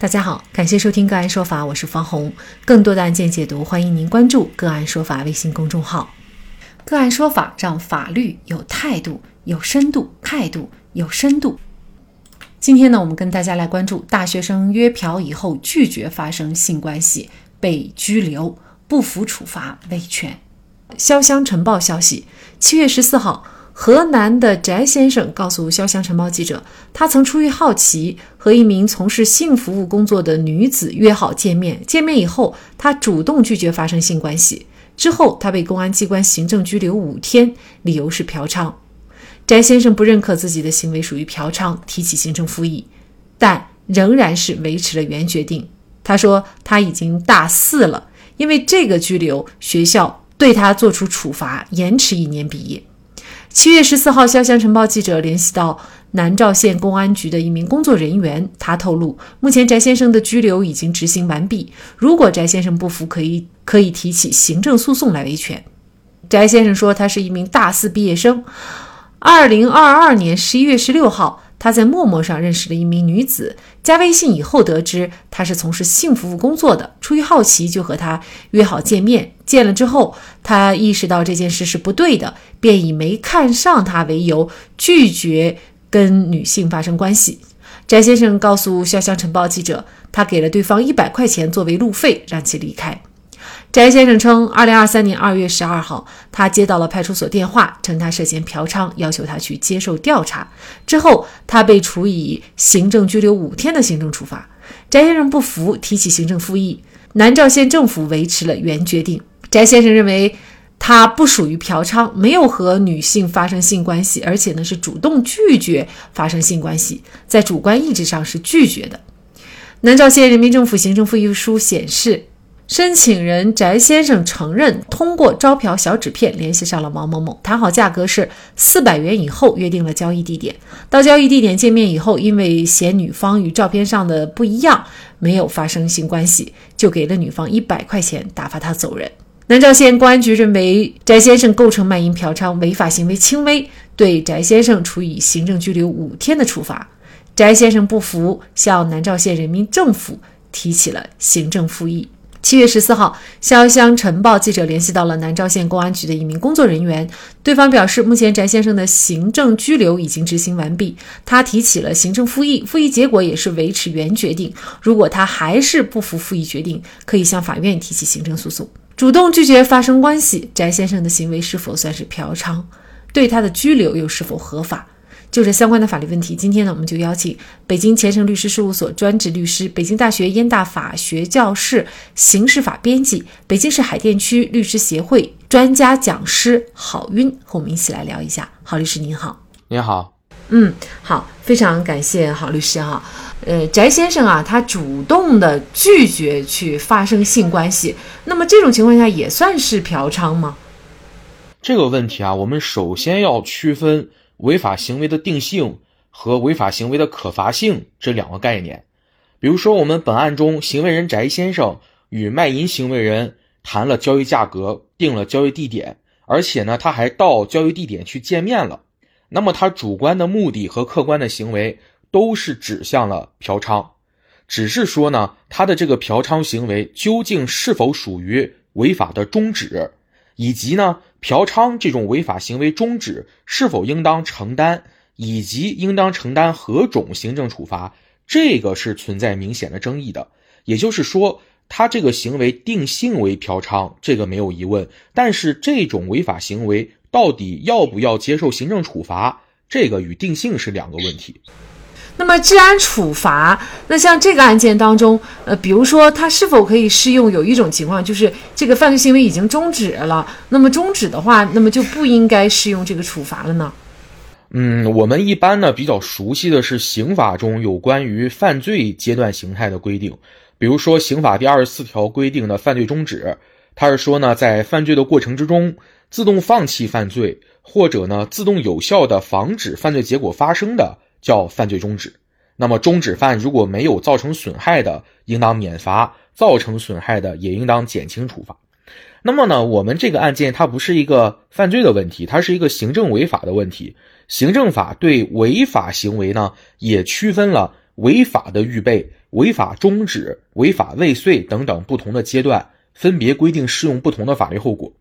大家好，感谢收听个案说法，我是方红。更多的案件解读，欢迎您关注个案说法微信公众号。个案说法让法律有态度、有深度，态度有深度。今天呢，我们跟大家来关注大学生约嫖以后拒绝发生性关系被拘留，不服处罚维权。潇湘晨报消息，七月十四号。河南的翟先生告诉《潇湘晨报》记者，他曾出于好奇和一名从事性服务工作的女子约好见面。见面以后，他主动拒绝发生性关系。之后，他被公安机关行政拘留五天，理由是嫖娼。翟先生不认可自己的行为属于嫖娼，提起行政复议，但仍然是维持了原决定。他说他已经大四了，因为这个拘留，学校对他作出处罚，延迟一年毕业。七月十四号，潇湘晨报记者联系到南召县公安局的一名工作人员，他透露，目前翟先生的拘留已经执行完毕。如果翟先生不服，可以可以提起行政诉讼来维权。翟先生说，他是一名大四毕业生，二零二二年十一月十六号。他在陌陌上认识了一名女子，加微信以后得知她是从事性服务工作的，出于好奇就和她约好见面。见了之后，他意识到这件事是不对的，便以没看上她为由拒绝跟女性发生关系。翟先生告诉《潇湘晨报》记者，他给了对方一百块钱作为路费，让其离开。翟先生称，二零二三年二月十二号，他接到了派出所电话，称他涉嫌嫖娼，要求他去接受调查。之后，他被处以行政拘留五天的行政处罚。翟先生不服，提起行政复议。南召县政府维持了原决定。翟先生认为，他不属于嫖娼，没有和女性发生性关系，而且呢是主动拒绝发生性关系，在主观意志上是拒绝的。南召县人民政府行政复议书显示。申请人翟先生承认通过招嫖小纸片联系上了王某某，谈好价格是四百元以后，约定了交易地点。到交易地点见面以后，因为嫌女方与照片上的不一样，没有发生性关系，就给了女方一百块钱打发他走人。南召县公安局认为翟先生构成卖淫嫖娼违法行为轻微，对翟先生处以行政拘留五天的处罚。翟先生不服，向南召县人民政府提起了行政复议。七月十四号，潇湘晨报记者联系到了南召县公安局的一名工作人员，对方表示，目前翟先生的行政拘留已经执行完毕，他提起了行政复议，复议结果也是维持原决定。如果他还是不服复议决定，可以向法院提起行政诉讼。主动拒绝发生关系，翟先生的行为是否算是嫖娼？对他的拘留又是否合法？就这相关的法律问题，今天呢，我们就邀请北京前程律师事务所专职律师、北京大学燕大法学教室刑事法编辑、北京市海淀区律师协会专家讲师郝晕和我们一起来聊一下。郝律师您好，您好，嗯，好，非常感谢郝律师哈。呃，翟先生啊，他主动的拒绝去发生性关系，那么这种情况下也算是嫖娼吗？这个问题啊，我们首先要区分。违法行为的定性和违法行为的可罚性这两个概念，比如说，我们本案中行为人翟先生与卖淫行为人谈了交易价格，定了交易地点，而且呢，他还到交易地点去见面了。那么，他主观的目的和客观的行为都是指向了嫖娼，只是说呢，他的这个嫖娼行为究竟是否属于违法的终止，以及呢？嫖娼这种违法行为终止是否应当承担，以及应当承担何种行政处罚，这个是存在明显的争议的。也就是说，他这个行为定性为嫖娼，这个没有疑问。但是这种违法行为到底要不要接受行政处罚，这个与定性是两个问题。那么治安处罚，那像这个案件当中，呃，比如说他是否可以适用？有一种情况就是这个犯罪行为已经终止了，那么终止的话，那么就不应该适用这个处罚了呢？嗯，我们一般呢比较熟悉的是刑法中有关于犯罪阶段形态的规定，比如说刑法第二十四条规定的犯罪终止，它是说呢，在犯罪的过程之中自动放弃犯罪，或者呢自动有效的防止犯罪结果发生的。叫犯罪中止，那么中止犯如果没有造成损害的，应当免罚；造成损害的，也应当减轻处罚。那么呢，我们这个案件它不是一个犯罪的问题，它是一个行政违法的问题。行政法对违法行为呢，也区分了违法的预备、违法终止、违法未遂等等不同的阶段，分别规定适用不同的法律后果。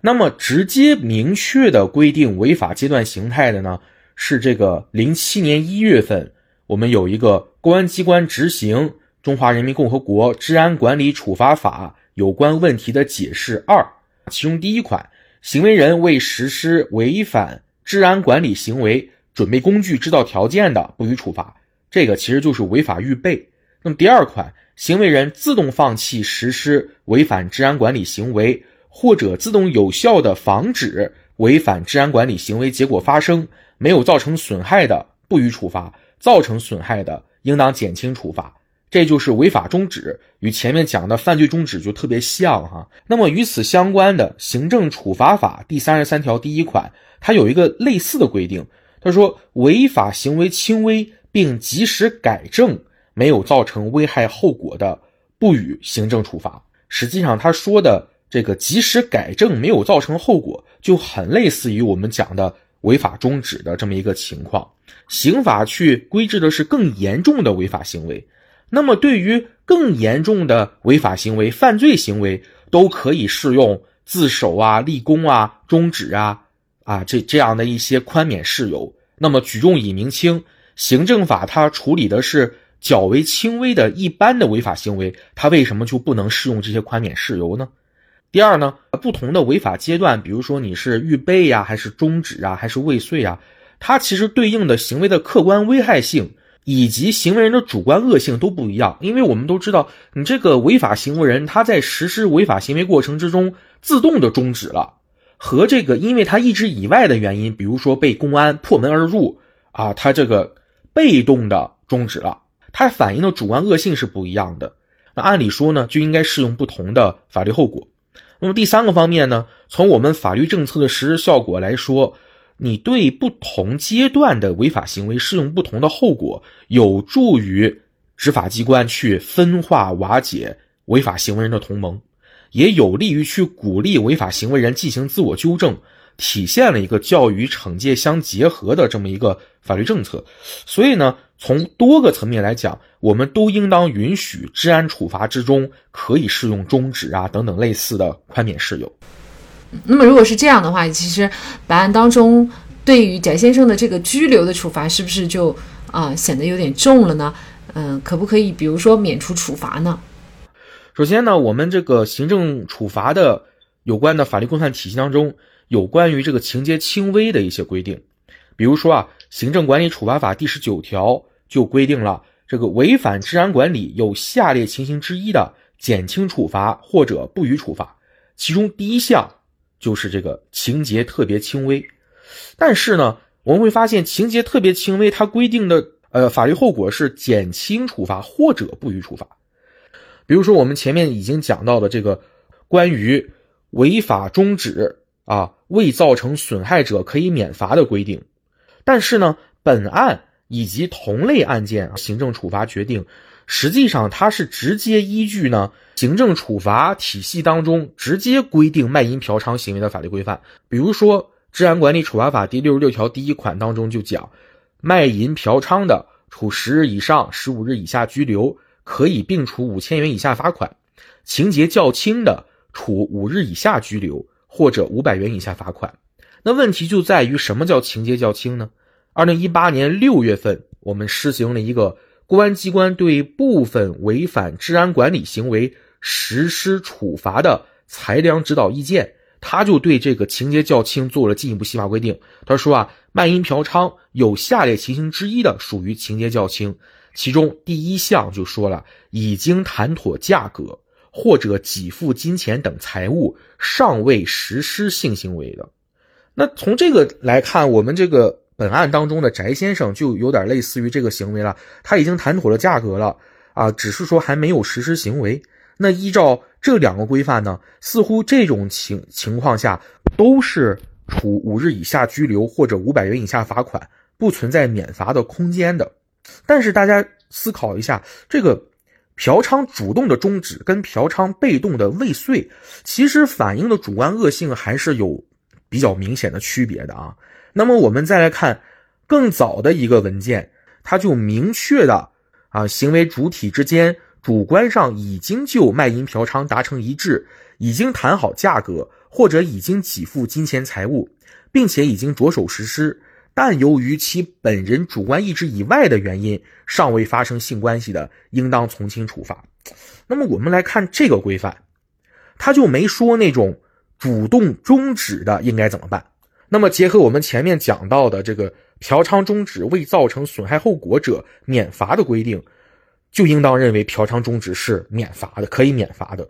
那么，直接明确的规定违法阶段形态的呢，是这个零七年一月份，我们有一个公安机关执行《中华人民共和国治安管理处罚法》有关问题的解释二，其中第一款，行为人为实施违反治安管理行为准备工具、制造条件的，不予处罚。这个其实就是违法预备。那么第二款，行为人自动放弃实施违反治安管理行为。或者自动有效的防止违反治安管理行为结果发生，没有造成损害的，不予处罚；造成损害的，应当减轻处罚。这就是违法终止，与前面讲的犯罪终止就特别像哈。那么与此相关的《行政处罚法》第三十三条第一款，它有一个类似的规定，他说违法行为轻微并及时改正，没有造成危害后果的，不予行政处罚。实际上他说的。这个及时改正没有造成后果，就很类似于我们讲的违法终止的这么一个情况。刑法去规制的是更严重的违法行为，那么对于更严重的违法行为、犯罪行为，都可以适用自首啊、立功啊、终止啊啊这这样的一些宽免事由。那么举重以明轻，行政法它处理的是较为轻微的一般的违法行为，它为什么就不能适用这些宽免事由呢？第二呢，不同的违法阶段，比如说你是预备呀，还是终止啊，还是未遂啊，它其实对应的行为的客观危害性以及行为人的主观恶性都不一样。因为我们都知道，你这个违法行为人他在实施违法行为过程之中自动的终止了，和这个因为他意志以外的原因，比如说被公安破门而入啊，他这个被动的终止了，它反映的主观恶性是不一样的。那按理说呢，就应该适用不同的法律后果。那么第三个方面呢，从我们法律政策的实施效果来说，你对不同阶段的违法行为适用不同的后果，有助于执法机关去分化瓦解违法行为人的同盟，也有利于去鼓励违法行为人进行自我纠正。体现了一个教育惩戒相结合的这么一个法律政策，所以呢，从多个层面来讲，我们都应当允许治安处罚之中可以适用终止啊等等类似的宽免事由。那么如果是这样的话，其实本案当中对于翟先生的这个拘留的处罚是不是就啊显得有点重了呢？嗯，可不可以比如说免除处罚呢？首先呢，我们这个行政处罚的有关的法律规范体系当中。有关于这个情节轻微的一些规定，比如说啊，《行政管理处罚法》第十九条就规定了，这个违反治安管理有下列情形之一的，减轻处罚或者不予处罚。其中第一项就是这个情节特别轻微。但是呢，我们会发现情节特别轻微，它规定的呃法律后果是减轻处罚或者不予处罚。比如说我们前面已经讲到的这个关于违法终止。啊，未造成损害者可以免罚的规定，但是呢，本案以及同类案件行政处罚决定，实际上它是直接依据呢行政处罚体系当中直接规定卖淫嫖娼行为的法律规范。比如说《治安管理处罚法》第六十六条第一款当中就讲，卖淫嫖娼的，处十日以上十五日以下拘留，可以并处五千元以下罚款；情节较轻的，处五日以下拘留。或者五百元以下罚款，那问题就在于什么叫情节较轻呢？二零一八年六月份，我们施行了一个公安机关对部分违反治安管理行为实施处罚的裁量指导意见，他就对这个情节较轻做了进一步细化规定。他说啊，卖淫嫖娼有下列情形之一的，属于情节较轻，其中第一项就说了，已经谈妥价格。或者给付金钱等财物尚未实施性行为的，那从这个来看，我们这个本案当中的翟先生就有点类似于这个行为了。他已经谈妥了价格了啊，只是说还没有实施行为。那依照这两个规范呢，似乎这种情情况下都是处五日以下拘留或者五百元以下罚款，不存在免罚的空间的。但是大家思考一下这个。嫖娼主动的终止跟嫖娼被动的未遂，其实反映的主观恶性还是有比较明显的区别的啊。那么我们再来看更早的一个文件，它就明确的啊，行为主体之间主观上已经就卖淫嫖娼达成一致，已经谈好价格，或者已经给付金钱财物，并且已经着手实施，但由于其本人主观意志以外的原因，尚未发生性关系的，应当从轻处罚。那么我们来看这个规范，他就没说那种主动终止的应该怎么办。那么结合我们前面讲到的这个嫖娼终止未造成损害后果者免罚的规定，就应当认为嫖娼终止是免罚的，可以免罚的。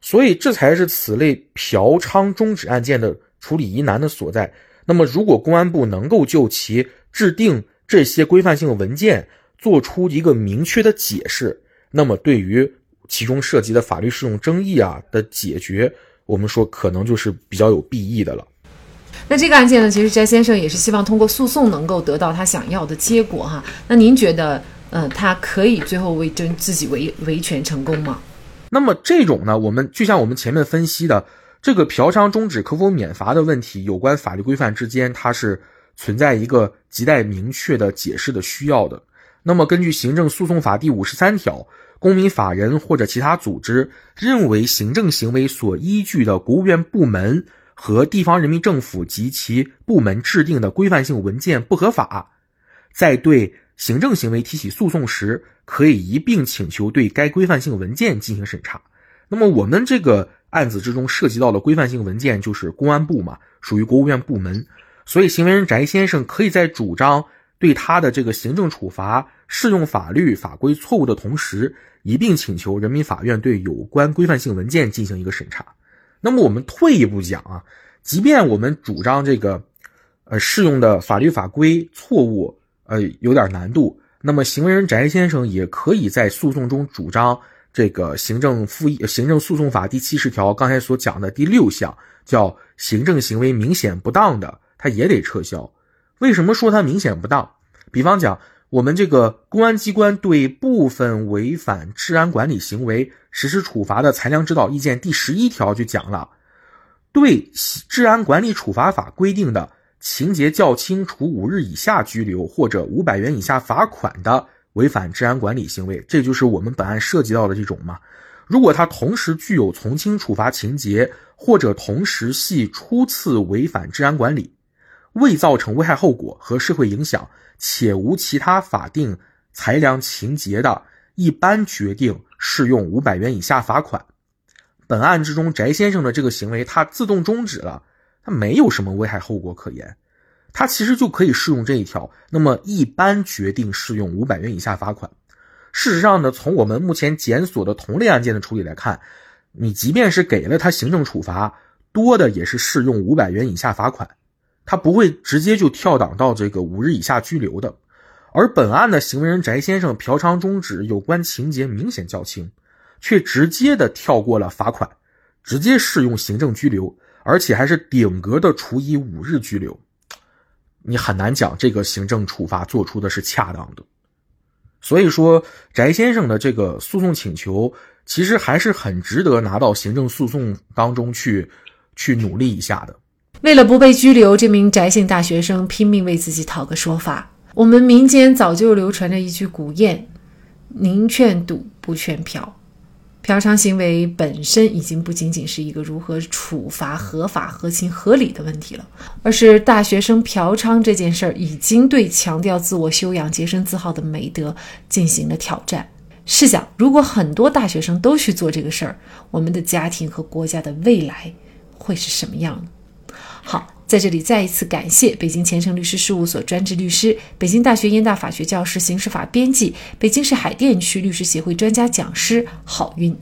所以这才是此类嫖娼终止案件的处理疑难的所在。那么如果公安部能够就其制定这些规范性文件做出一个明确的解释，那么对于其中涉及的法律适用争议啊的解决，我们说可能就是比较有裨益的了。那这个案件呢，其实翟先生也是希望通过诉讼能够得到他想要的结果哈。那您觉得，呃，他可以最后为争自己维维权成功吗？那么这种呢，我们就像我们前面分析的这个嫖娼终止可否免罚的问题，有关法律规范之间，它是存在一个亟待明确的解释的需要的。那么根据行政诉讼法第五十三条，公民法人或者其他组织认为行政行为所依据的国务院部门。和地方人民政府及其部门制定的规范性文件不合法，在对行政行为提起诉讼时，可以一并请求对该规范性文件进行审查。那么我们这个案子之中涉及到的规范性文件就是公安部嘛，属于国务院部门，所以行为人翟先生可以在主张对他的这个行政处罚适用法律法规错误的同时，一并请求人民法院对有关规范性文件进行一个审查。那么我们退一步讲啊，即便我们主张这个，呃，适用的法律法规错误，呃，有点难度，那么行为人翟先生也可以在诉讼中主张这个行政复议行政诉讼法第七十条刚才所讲的第六项，叫行政行为明显不当的，他也得撤销。为什么说它明显不当？比方讲。我们这个公安机关对部分违反治安管理行为实施处罚的裁量指导意见第十一条就讲了，对治安管理处罚法规定的情节较轻，处五日以下拘留或者五百元以下罚款的违反治安管理行为，这就是我们本案涉及到的这种嘛。如果他同时具有从轻处罚情节，或者同时系初次违反治安管理，未造成危害后果和社会影响。且无其他法定裁量情节的，一般决定适用五百元以下罚款。本案之中，翟先生的这个行为他自动终止了，他没有什么危害后果可言，他其实就可以适用这一条。那么，一般决定适用五百元以下罚款。事实上呢，从我们目前检索的同类案件的处理来看，你即便是给了他行政处罚，多的也是适用五百元以下罚款。他不会直接就跳档到这个五日以下拘留的，而本案的行为人翟先生嫖娼终止有关情节明显较轻，却直接的跳过了罚款，直接适用行政拘留，而且还是顶格的处以五日拘留，你很难讲这个行政处罚做出的是恰当的。所以说，翟先生的这个诉讼请求其实还是很值得拿到行政诉讼当中去去努力一下的。为了不被拘留，这名翟姓大学生拼命为自己讨个说法。我们民间早就流传着一句古谚：“宁劝赌不劝嫖。”嫖娼行为本身已经不仅仅是一个如何处罚合法、合情、合理的问题了，而是大学生嫖娼这件事儿已经对强调自我修养、洁身自好的美德进行了挑战。试想，如果很多大学生都去做这个事儿，我们的家庭和国家的未来会是什么样呢？好，在这里再一次感谢北京前程律师事务所专职律师、北京大学燕大法学教师、刑事法编辑、北京市海淀区律师协会专家讲师郝运。